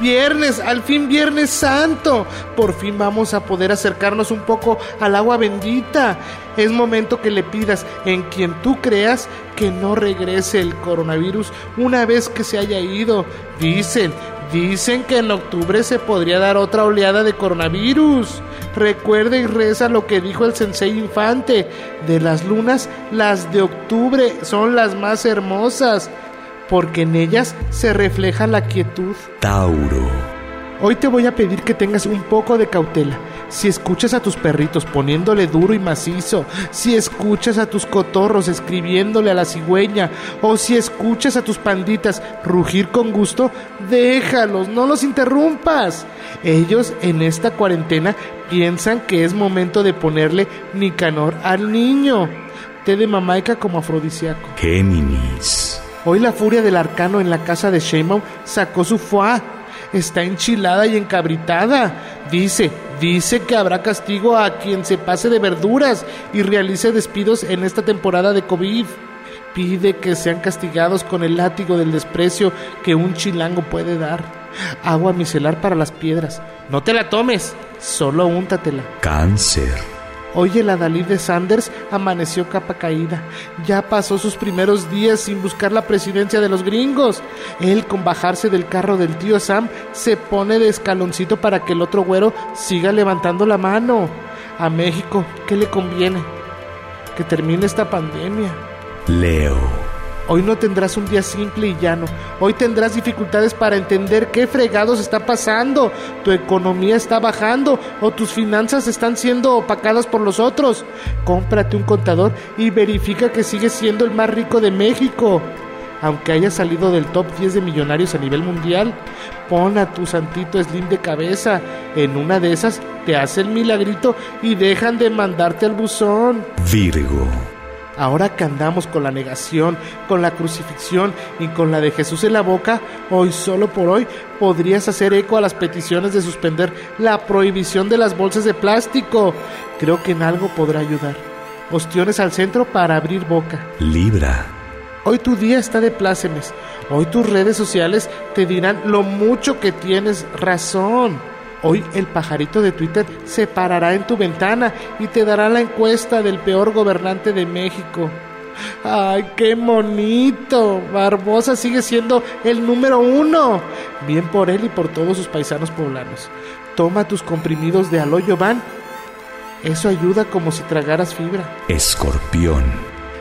Viernes, al fin Viernes Santo. Por fin vamos a poder acercarnos un poco al agua bendita. Es momento que le pidas en quien tú creas que no regrese el coronavirus una vez que se haya ido. Dicen, dicen que en octubre se podría dar otra oleada de coronavirus. Recuerda y reza lo que dijo el sensei infante. De las lunas, las de octubre son las más hermosas porque en ellas se refleja la quietud. Tauro. Hoy te voy a pedir que tengas un poco de cautela. Si escuchas a tus perritos poniéndole duro y macizo, si escuchas a tus cotorros escribiéndole a la cigüeña, o si escuchas a tus panditas rugir con gusto, déjalos, no los interrumpas. Ellos en esta cuarentena piensan que es momento de ponerle Nicanor al niño. Té de mamaica como afrodisíaco. Géminis. Hoy la furia del arcano en la casa de Sheinbaum sacó su fuá. Está enchilada y encabritada. Dice, dice que habrá castigo a quien se pase de verduras y realice despidos en esta temporada de COVID. Pide que sean castigados con el látigo del desprecio que un chilango puede dar. Agua micelar para las piedras. No te la tomes, solo úntatela. Cáncer. Hoy el Adalid de Sanders amaneció capa caída. Ya pasó sus primeros días sin buscar la presidencia de los gringos. Él, con bajarse del carro del tío Sam, se pone de escaloncito para que el otro güero siga levantando la mano. A México, ¿qué le conviene? Que termine esta pandemia. Leo. Hoy no tendrás un día simple y llano. Hoy tendrás dificultades para entender qué fregados está pasando. Tu economía está bajando o tus finanzas están siendo opacadas por los otros. Cómprate un contador y verifica que sigues siendo el más rico de México. Aunque hayas salido del top 10 de millonarios a nivel mundial, pon a tu santito slim de cabeza. En una de esas te hace el milagrito y dejan de mandarte al buzón. Virgo. Ahora que andamos con la negación, con la crucifixión y con la de Jesús en la boca, hoy solo por hoy podrías hacer eco a las peticiones de suspender la prohibición de las bolsas de plástico. Creo que en algo podrá ayudar. Ostiones al centro para abrir boca. Libra. Hoy tu día está de plácemes. Hoy tus redes sociales te dirán lo mucho que tienes razón. Hoy el pajarito de Twitter se parará en tu ventana y te dará la encuesta del peor gobernante de México. ¡Ay, qué bonito! Barbosa sigue siendo el número uno. Bien por él y por todos sus paisanos poblanos. Toma tus comprimidos de aloyo van. Eso ayuda como si tragaras fibra. Escorpión.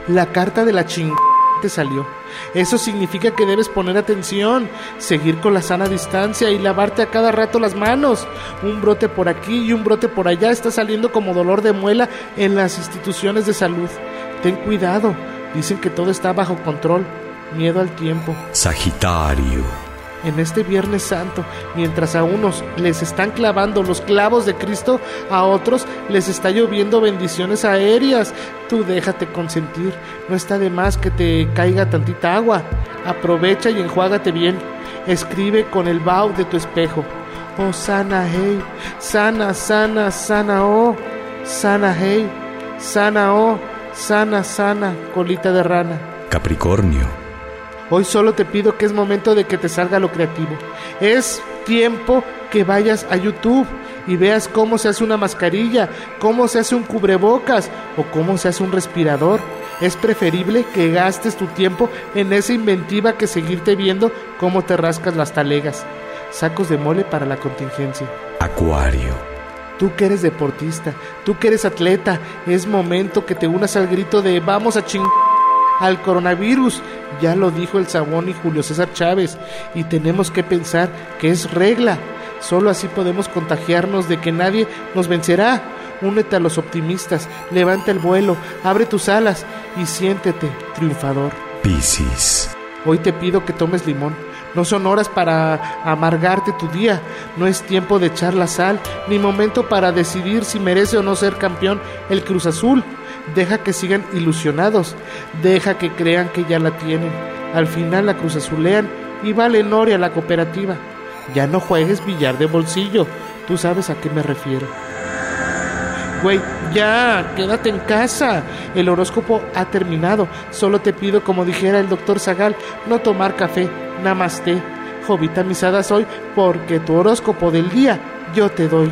La carta de la ching te salió. Eso significa que debes poner atención, seguir con la sana distancia y lavarte a cada rato las manos. Un brote por aquí y un brote por allá está saliendo como dolor de muela en las instituciones de salud. Ten cuidado, dicen que todo está bajo control. Miedo al tiempo. Sagitario. En este Viernes Santo, mientras a unos les están clavando los clavos de Cristo, a otros les está lloviendo bendiciones aéreas. Tú déjate consentir, no está de más que te caiga tantita agua. Aprovecha y enjuágate bien. Escribe con el bao de tu espejo. Oh, sana, hey, sana, sana, sana, oh, sana, hey, sana, oh, sana, sana, colita de rana. Capricornio. Hoy solo te pido que es momento de que te salga lo creativo. Es tiempo que vayas a YouTube y veas cómo se hace una mascarilla, cómo se hace un cubrebocas o cómo se hace un respirador. Es preferible que gastes tu tiempo en esa inventiva que seguirte viendo cómo te rascas las talegas. Sacos de mole para la contingencia. Acuario. Tú que eres deportista, tú que eres atleta, es momento que te unas al grito de vamos a ching al coronavirus. Ya lo dijo el Sabón y Julio César Chávez. Y tenemos que pensar que es regla. Solo así podemos contagiarnos de que nadie nos vencerá. Únete a los optimistas, levanta el vuelo, abre tus alas y siéntete triunfador. Piscis. Hoy te pido que tomes limón. No son horas para amargarte tu día, no es tiempo de echar la sal, ni momento para decidir si merece o no ser campeón el Cruz Azul. Deja que sigan ilusionados. Deja que crean que ya la tienen. Al final la cruz azulean y vale Noria la cooperativa. Ya no juegues billar de bolsillo. Tú sabes a qué me refiero. Güey, ya, quédate en casa. El horóscopo ha terminado. Solo te pido, como dijera el doctor Zagal, no tomar café. Namaste. Jovita misada soy porque tu horóscopo del día yo te doy.